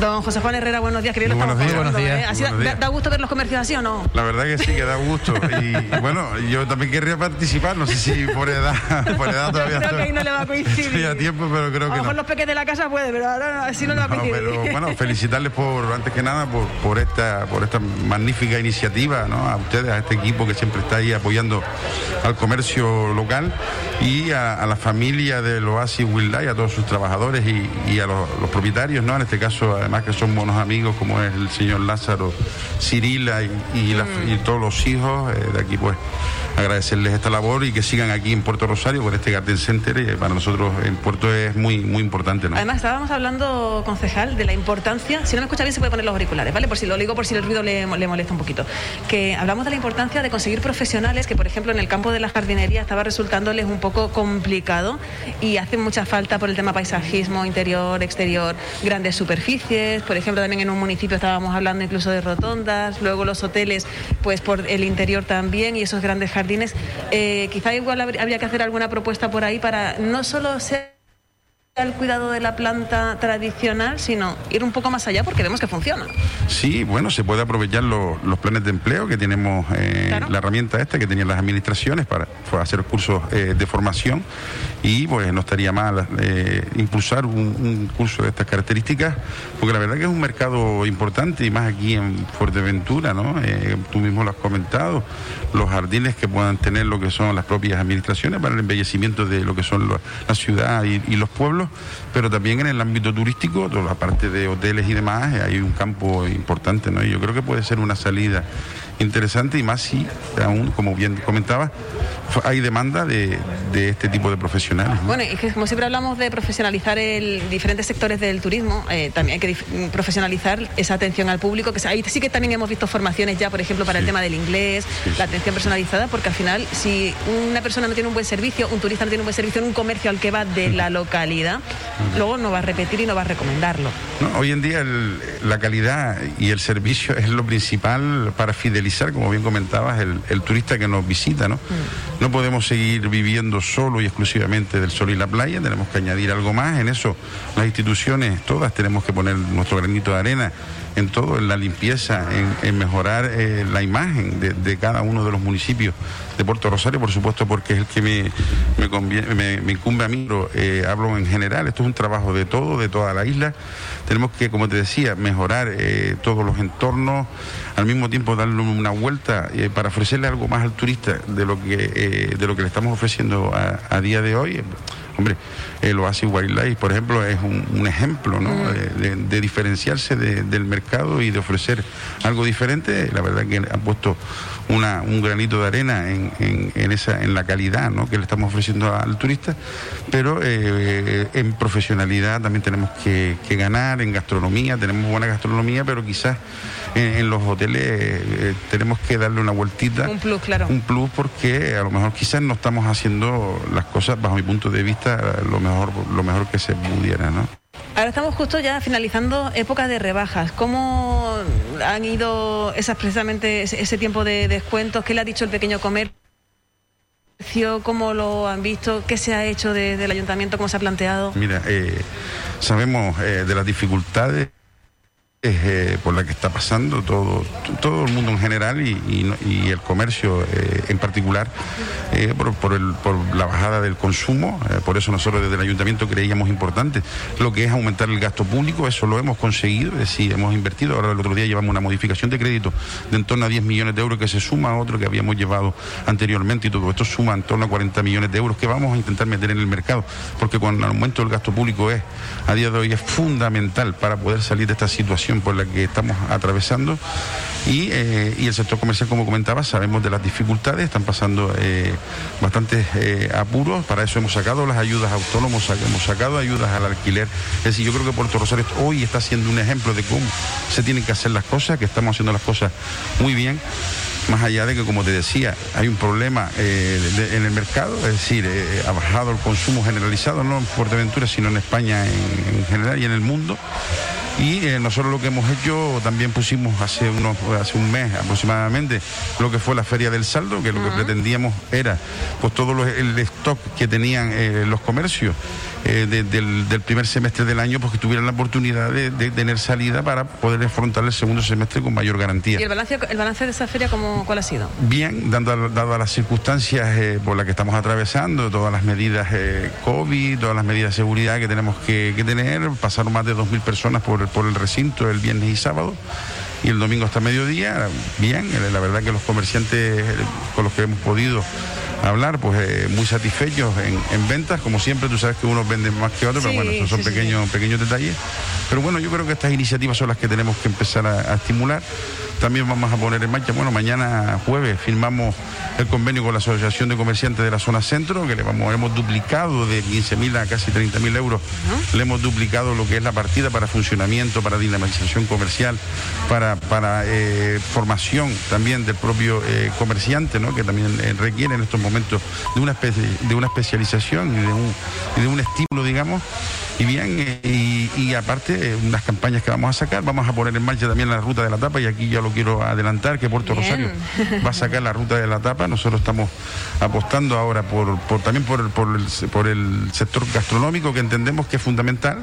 Don José Juan Herrera, buenos días. Que bien lo Buenos días. Buenos ¿eh? días. Así Buenos da, días. da gusto ver los comercios así o no? La verdad que sí, que da gusto. Y bueno, yo también querría participar, no sé si por edad, por edad todavía Creo que ahí no le va a coincidir. estoy a tiempo, pero creo A lo que mejor no. los peques de la casa puede, pero ahora no, así no le va a No, coincidir. pero bueno, felicitarles por, antes que nada, por, por esta, por esta magnífica iniciativa, ¿no? A ustedes, a este equipo que siempre está ahí apoyando al comercio local y a, a la familia del Oasis Wildlife, a todos sus trabajadores y, y a los, los propietarios, ¿no? En este caso, además que son buenos amigos, como es el señor Lázaro Cirila y, y la- y todos los hijos, eh, de aquí pues agradecerles esta labor y que sigan aquí en Puerto Rosario con este Garden Center, eh, para nosotros en Puerto es muy, muy importante. Además, estábamos hablando, concejal, de la importancia, si no me escucha bien se puede poner los auriculares, ¿vale? Por si lo digo, por si el ruido le, le molesta un poquito. Que hablamos de la importancia de conseguir profesionales que, por ejemplo, en el campo de la jardinería estaba resultándoles un poco complicado y hace mucha falta por el tema paisajismo, interior, exterior, grandes superficies. Por ejemplo, también en un municipio estábamos hablando incluso de rotondas, luego los hoteles, pues por el interior también y esos grandes jardines. Eh, quizá igual habría que hacer alguna propuesta por ahí para no solo ser el cuidado de la planta tradicional, sino ir un poco más allá porque vemos que funciona. Sí, bueno, se puede aprovechar los, los planes de empleo que tenemos, eh, Claro. la herramienta esta que tenían las administraciones para hacer cursos eh, de formación y pues no estaría mal eh, impulsar un, un curso de estas características, porque la verdad que es un mercado importante y más aquí en Fuerteventura, ¿no? Tú mismo lo has comentado, los jardines que puedan tener lo que son las propias administraciones para el embellecimiento de lo que son lo- la ciudad y, y los pueblos, pero también en el ámbito turístico, toda la parte de hoteles y demás, eh, hay un campo importante, ¿no? Y yo creo que puede ser una salida interesante y más si, aún, como bien comentaba, hay demanda de, de este tipo de profesionales. ¿no? Bueno, y que como siempre hablamos de profesionalizar el, diferentes sectores del turismo, eh, también hay que profesionalizar esa atención al público, que ahí sí que también hemos visto formaciones ya, por ejemplo, para el Sí. tema del inglés, Sí, sí. la atención personalizada, porque al final, si una persona no tiene un buen servicio, un turista no tiene un buen servicio en un comercio al que va de la localidad, luego no va a repetir y no va a recomendarlo. No, hoy en día el- la calidad y el servicio es lo principal para fidelizar, como bien comentabas, el, el turista que nos visita. ¿no? no podemos seguir viviendo solo y exclusivamente del sol y la playa, tenemos que añadir algo más. En eso las instituciones todas tenemos que poner nuestro granito de arena en todo, en la limpieza, en, mejorar eh, la imagen de, cada uno de los municipios de Puerto Rosario, por supuesto, porque es el que me, me, convie- me- incumbe a mí, pero eh, hablo en general, esto es un trabajo de todo, de toda la isla. Tenemos que, como te decía, mejorar eh, todos los entornos, al mismo tiempo darle una vuelta para ofrecerle algo más al turista de lo que, de lo que le estamos ofreciendo a día de hoy. Hombre, el Oasis Wildlife, por ejemplo, es un, un ejemplo ¿no? de, de- de diferenciarse de- del mercado y de ofrecer algo diferente. La verdad que han puesto una- un granito de arena en, en- en esa, en la calidad ¿no? que le estamos ofreciendo al turista, pero eh, en profesionalidad también tenemos que, que ganar, en gastronomía, tenemos buena gastronomía, pero quizás en, en los hoteles eh, tenemos que darle una vueltita Un plus, claro. un plus porque a lo mejor quizás no estamos haciendo las cosas bajo mi punto de vista lo mejor lo mejor que se pudiera no Ahora estamos justo ya finalizando época de rebajas. ¿Cómo han ido esas precisamente ese, ese tiempo de descuentos? ¿Qué le ha dicho el pequeño comercio? ¿Cómo lo han visto? ¿Qué se ha hecho desde el ayuntamiento? ¿Cómo se ha planteado? mira eh, sabemos eh, de las dificultades eh, por la que está pasando todo todo el mundo en general y, el comercio eh, en particular eh, por, por la bajada del consumo. Eh, por eso nosotros desde el ayuntamiento creíamos importante lo que es aumentar el gasto público. Eso lo hemos conseguido es decir hemos invertido. Ahora el otro día llevamos una modificación de crédito de en torno a 10 millones de euros que se suma a otro que habíamos llevado anteriormente y todo esto suma en torno a 40 millones de euros que vamos a intentar meter en el mercado porque con el aumento del gasto público es a día de hoy es fundamental para poder salir de esta situación por la que estamos atravesando. Y, eh, y el sector comercial como comentaba sabemos de las dificultades están pasando eh, bastantes eh, apuros. Para eso hemos sacado las ayudas a autónomos hemos sacado ayudas al alquiler. Es decir yo creo que Puerto Rosario hoy está siendo un ejemplo de cómo se tienen que hacer las cosas que estamos haciendo las cosas muy bien. Más allá de que, como te decía, hay un problema eh, en el mercado, es decir, eh, ha bajado el consumo generalizado, no en Fuerteventura, sino en España en general y en el mundo. Y eh, nosotros lo que hemos hecho, también pusimos hace, unos, hace un mes aproximadamente lo que fue la Feria del Saldo, que lo que pretendíamos era pues todo el stock que tenían eh, los comercios eh, del, primer semestre del año, pues que tuvieran la oportunidad de, tener salida para poder afrontar el segundo semestre con mayor garantía. ¿Y el balance, el balance de esa feria cómo, cuál ha sido? Bien, dando, dadas las circunstancias eh, por las que estamos atravesando, todas las medidas eh, COVID, todas las medidas de seguridad que tenemos que, tener, pasaron más de 2.000 personas por, por el recinto el viernes y sábado y el domingo hasta mediodía, bien, la verdad que los comerciantes con los que hemos podido hablar, pues eh, muy satisfechos en, ventas, como siempre, tú sabes que unos venden más que otros, pero bueno, esos son pequeños, pequeños detalles. Pero bueno, yo creo que estas iniciativas son las que tenemos que empezar a estimular también vamos a poner en marcha, bueno, mañana jueves firmamos el convenio con la Asociación de Comerciantes de la Zona Centro, que le vamos, hemos duplicado de 15.000 a casi 30.000 euros, le hemos duplicado lo que es la partida para funcionamiento, para dinamización comercial, para, para eh, formación también del propio eh, comerciante, ¿no? que también eh, requiere en estos momentos de una, especie, de una especialización y de un, y de un estímulo, digamos y bien, y, aparte, unas campañas que vamos a sacar, vamos a poner en marcha también la ruta de la tapa, y aquí ya lo quiero adelantar, que Puerto Rosario va a sacar la ruta de la tapa. Nosotros estamos apostando ahora por, también por el, por, el, por el sector gastronómico, que entendemos que es fundamental.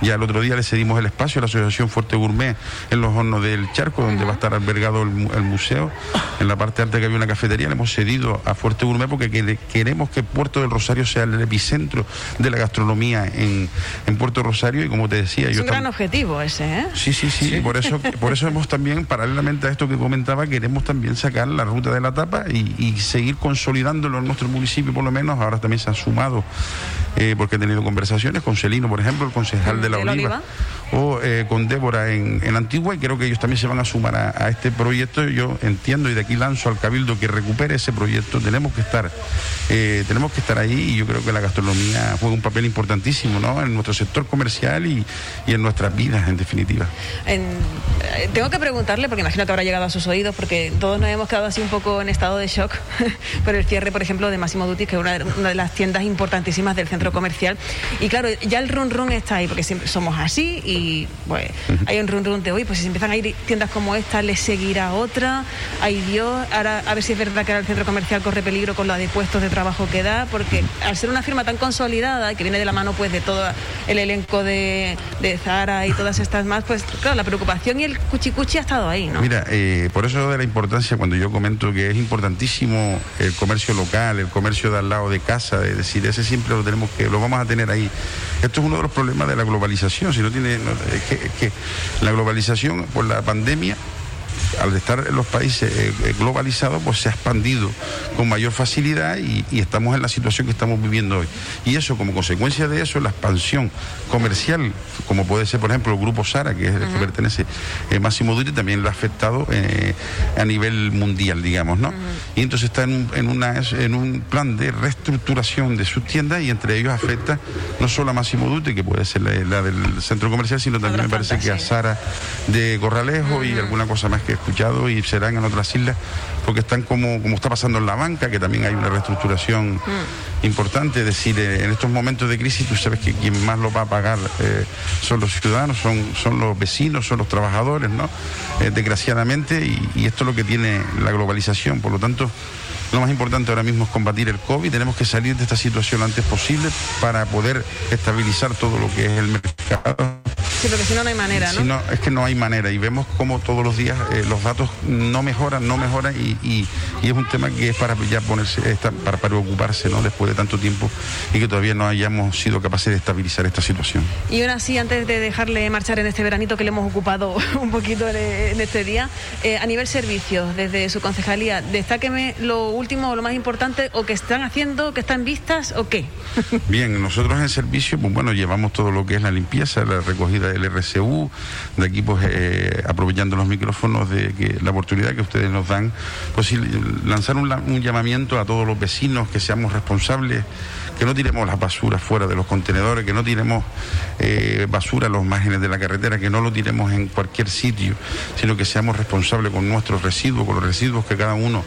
Ya el otro día le cedimos el espacio a la Asociación Fuerte Gourmet en los hornos del Charco, donde va a estar albergado el, museo. En la parte alta que había una cafetería, le hemos cedido a Fuerte Gourmet porque queremos que Puerto del Rosario sea el epicentro de la gastronomía en, en Puerto Rosario y como te decía es yo... un gran objetivo ese, ¿eh? Sí, sí, sí, Por, eso, por eso hemos también, paralelamente a esto que comentaba, queremos también sacar la ruta de la tapa y, seguir consolidándolo en nuestro municipio por lo menos. Ahora también se han sumado, eh, porque he tenido conversaciones con Celino, por ejemplo, el concejal de la Oliva o eh, con Débora en, en, Antigua y creo que ellos también se van a sumar a, este proyecto. Yo entiendo y de aquí lanzo al Cabildo que recupere ese proyecto. Tenemos que estar, eh, tenemos que estar ahí y yo creo que la gastronomía juega un papel importantísimo ¿no? en nuestro sector comercial y, y en nuestras vidas en definitiva. Eh, tengo que preguntarle, porque imagino que habrá llegado a sus oídos, porque todos nos hemos quedado así un poco en estado de shock por el cierre, por ejemplo, de Máximo Duty, que es una, de las tiendas importantísimas del centro comercial. Y claro, ya el run run está ahí, porque siempre somos así y pues hay un run run de hoy, pues si empiezan a ir tiendas como esta, les seguirá otra, ay Dios, ahora a ver si es verdad que ahora el centro comercial corre peligro con lo de puestos de trabajo que da, porque al ser una firma tan consolidada, que viene de la mano pues de todo el elenco de, de Zara y todas estas más, pues claro, la preocupación y el cuchicuchi ha estado ahí, ¿no? Mira, eh, por eso de la importancia cuando yo comento que es importantísimo el comercio local, el comercio de al lado de casa, es decir, ese siempre lo tenemos que, lo vamos a tener ahí. Esto es uno de los problemas de la globalización, si no tiene, es que, la globalización por la pandemia al estar en los países eh, eh, globalizados, pues se ha expandido con mayor facilidad y, estamos en la situación que estamos viviendo hoy. Y eso, como consecuencia de eso, la expansión comercial, como puede ser, por ejemplo, el grupo Sara, que es el que pertenece eh, Máximo Duty, también lo ha afectado a nivel mundial, digamos, ¿no? Y entonces está en un, una, en un plan de reestructuración de sus tiendas y entre ellos afecta no solo a Máximo Duty, que puede ser la, del centro comercial, sino también me parece que a Sara de Corralejo y alguna cosa más que escuchado y serán en otras islas, porque están como, como está pasando en la banca, que también hay una reestructuración mm. importante. Es decir, eh, en estos momentos de crisis tú sabes que quien más lo va a pagar eh, son los ciudadanos, son, son los vecinos, son los trabajadores, ¿no? Eh, desgraciadamente, y, y esto es lo que tiene la globalización. Por lo tanto, lo más importante ahora mismo es combatir el COVID. Tenemos que salir de esta situación lo antes posible para poder estabilizar todo lo que es el mercado Sí, porque si no, no hay manera, ¿no? es que no hay manera y vemos como todos los días eh, los datos no mejoran, no mejoran y, es un tema que es para ya ponerse, para preocuparse, ¿no? Después de tanto tiempo y que todavía no hayamos sido capaces de estabilizar esta situación. Y ahora sí, antes de dejarle marchar en este veranito que le hemos ocupado un poquito en este día, eh, a nivel servicios, desde su concejalía, destáqueme lo último, lo más importante, o que están haciendo, que están vistas, o qué. Bien, nosotros en servicio, pues bueno, llevamos todo lo que es la limpieza, la recogida del RCU, de aquí pues eh, aprovechando los micrófonos de que la oportunidad que ustedes nos dan, pues lanzar un, un llamamiento a todos los vecinos que seamos responsables que no tiremos las basuras fuera de los contenedores, que no tiremos eh, basura a los márgenes de la carretera, que no lo tiremos en cualquier sitio, sino que seamos responsables con nuestros residuos, con los residuos que cada uno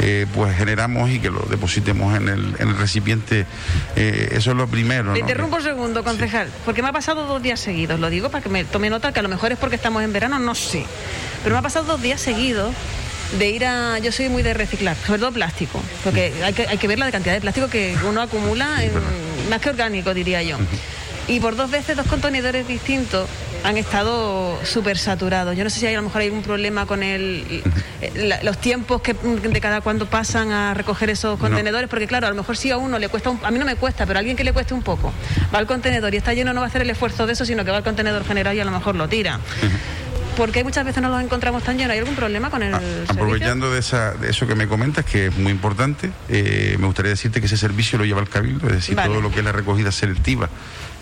eh, pues generamos y que los depositemos en el, recipiente. Eso es lo primero. Le interrumpo un segundo, concejal, porque me ha pasado dos días seguidos, lo digo para que me tome nota, que a lo mejor es porque estamos en verano, no sé, pero me ha pasado dos días seguidos de ir a. Yo soy muy de reciclar, sobre todo plástico, porque hay que, hay que ver la cantidad de plástico que uno acumula en más que orgánico, diría yo. Y por dos veces, dos contenedores distintos han estado súper saturados. Yo no sé si hay, a lo mejor hay un problema con el, eh, los tiempos que de cada cuando pasan a recoger esos contenedores, porque claro, a lo mejor si a uno le cuesta, un, a mí no me cuesta, pero a alguien que le cueste un poco, va al contenedor y está lleno, no va a hacer el esfuerzo de eso, sino que va al contenedor general y a lo mejor lo tira. Porque muchas veces no los encontramos tan llenos. ¿Hay algún problema con el ah, Aprovechando de, esa, de eso que me comentas, que es muy importante, eh, me gustaría decirte que ese servicio lo lleva el Cabildo, es decir, todo lo que es la recogida selectiva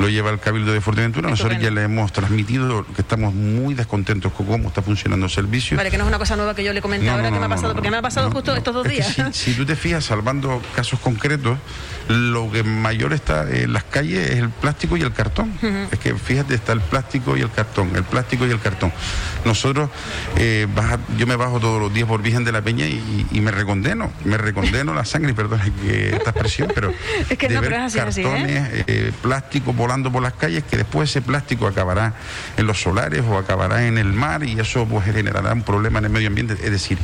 lo lleva el Cabildo de Fuerteventura. Nosotros ya le hemos transmitido que estamos muy descontentos con cómo está funcionando el servicio. Vale, que no es una cosa nueva que yo le comenté ahora que me ha pasado, porque me ha pasado justo estos dos días. si, tú te fijas, salvando casos concretos, lo que mayor está en las calles es el plástico y el cartón. Es que fíjate, está el plástico y el cartón, el plástico y el cartón. Nosotros, eh, yo me bajo todos los días por Virgen de la Peña y, me recondeno, me recondeno la sangre, perdón esta expresión, pero es que no, ver así, ¿eh? cartones, eh, plástico volando por las calles, que después ese plástico acabará en los solares o acabará en el mar y eso pues generará un problema en el medio ambiente. Es decir,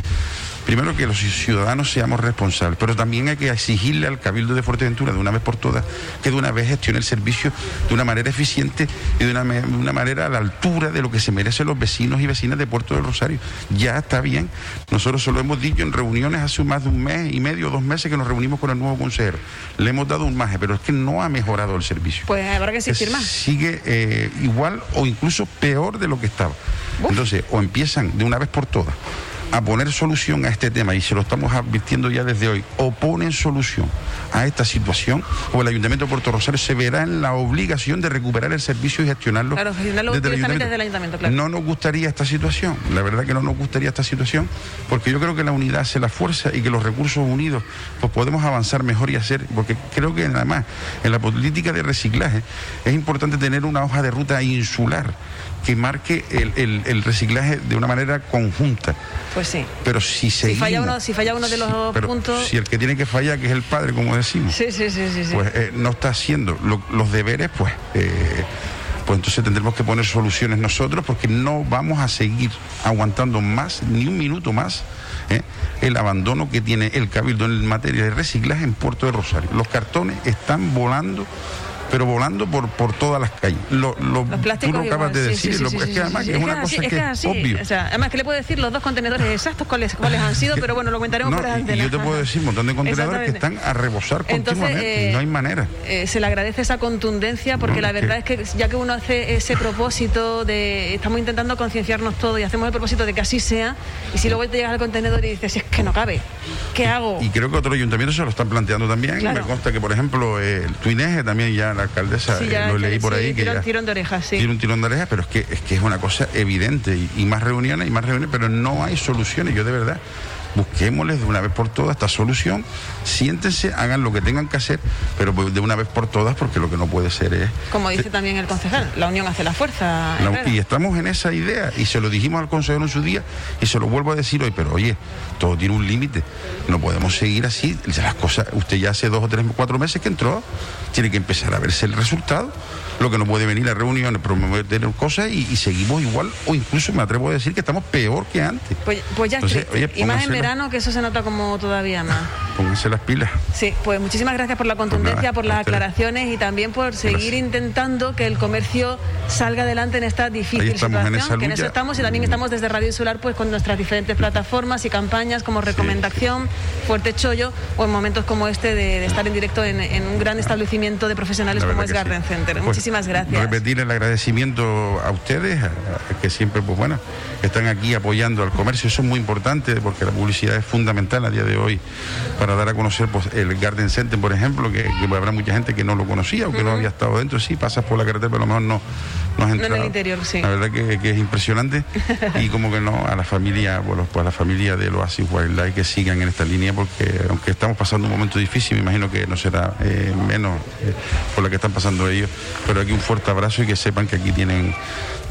primero que los ciudadanos seamos responsables, pero también hay que exigirle al Cabildo de Fuerteventura de una vez por todas que de una vez gestione el servicio de una manera eficiente y de una, manera a la altura de lo que se merecen los vecinos y vecinas de Puerto del Rosario. Ya está bien. Nosotros solo hemos dicho en reuniones hace más de un mes y medio, dos meses que nos reunimos con el nuevo consejero. Le hemos dado un maje, pero es que no ha mejorado el servicio. Pues habrá que exigir más. Sigue eh, igual o incluso peor de lo que estaba. Entonces, o empiezan de una vez por todas a poner solución a este tema, y se lo estamos advirtiendo ya desde hoy, o ponen solución a esta situación, o el Ayuntamiento de Puerto Rosario se verá en la obligación de recuperar el servicio y gestionarlo, claro, gestionarlo desde, el Ayuntamiento. Claro. No nos gustaría esta situación, la verdad que no nos gustaría esta situación, porque yo creo que la unidad hace la fuerza y que los recursos unidos pues podemos avanzar mejor y hacer, porque creo que además en la política de reciclaje es importante tener una hoja de ruta insular que marque el, reciclaje de una manera conjunta. Pues sí. Pero si se Si falla uno, si falla uno de los puntos. Si el que tiene que fallar, que es el padre, como decimos. Sí, sí, sí, sí. Pues eh, no está haciendo los deberes, pues. Eh, pues entonces tendremos que poner soluciones nosotros porque no vamos a seguir aguantando más, ni un minuto más, eh, el abandono que tiene el Cabildo en materia de reciclaje en Puerto de Rosario. Los cartones están volando pero volando por, por todas las calles. Lo, lo, los plásticos tú lo acabas de decir, es que además es, una cosa que es, obvio. O sea, además que le puedo decir los dos contenedores exactos cuáles, cuáles han sido, pero bueno, lo comentaremos no, por Y yo te puedo decir un montón de contenedores que están a rebosar continuamente, no hay manera. Eh, se le agradece esa contundencia porque la verdad es que ya que uno hace ese propósito de estamos intentando concienciarnos todos y hacemos el propósito de que así sea, y si luego te llegas al contenedor y dices, es que no cabe, ¿qué hago? Y creo que otros ayuntamientos se lo están planteando también. Me consta que, por ejemplo, el Tuineje también ya la alcaldesa, eh, lo leí por ahí. que un tirón de orejas, sí. Tiene un tirón de orejas, pero es que, es que es una cosa evidente. Y, y más reuniones y más reuniones, pero no hay soluciones. Yo de verdad busquémosles de una vez por todas esta solución, siéntense, hagan lo que tengan que hacer, pero pues de una vez por todas, porque lo que no puede ser es... Como dice también el concejal, la unión hace la fuerza. y estamos en esa idea, y se lo dijimos al consejero en su día, y se lo vuelvo a decir hoy, pero oye, todo tiene un límite, no podemos seguir así, las cosas, usted ya hace dos o tres, cuatro meses que entró, tiene que empezar a verse el resultado lo que no puede venir a reuniones, promover cosas y, seguimos igual, o incluso me atrevo a decir que estamos peor que antes. Pues, pues ya Y más en verano, que eso se nota como todavía más. Pónganse las pilas. Sí, pues muchísimas gracias por la pues contundencia, por las aclaraciones y también por seguir intentando que el comercio salga adelante en esta difícil situación. En que en eso estamos y también estamos desde Radio Insular pues con nuestras diferentes plataformas y campañas como Recomendación, Fuerte Chollo o en momentos como este de, estar en directo en, un gran establecimiento de profesionales como es Garden Center. Pues Muchísimas gracias. Repetir el agradecimiento a ustedes, que siempre, pues bueno, están aquí apoyando al comercio. Eso es muy importante porque la publicidad es fundamental a día de hoy para dar a conocer pues, el Garden Center, por ejemplo, que, habrá mucha gente que no lo conocía o que no había estado dentro. Sí, pasas por la carretera, pero a lo mejor no, no has entrado. en el interior, sí. La verdad que, es impresionante y como que no, a la familia, bueno, pues a la familia de Oasis Wildlife que sigan en esta línea porque aunque estamos pasando un momento difícil, me imagino que no será eh, menos eh, por lo que están pasando ellos, pero aquí un fuerte abrazo y que sepan que aquí tienen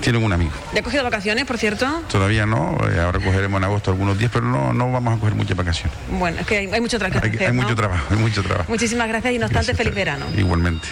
tienen un amigo. ¿Ya ha cogido vacaciones, por cierto? Todavía no, eh, ahora cogeremos en agosto algunos días, pero no, no vamos a coger muchas vacaciones. Bueno, es que hay, mucho trabajo. Hay, mucho trabajo, hay mucho trabajo. Muchísimas gracias y no obstante, feliz verano. Igualmente.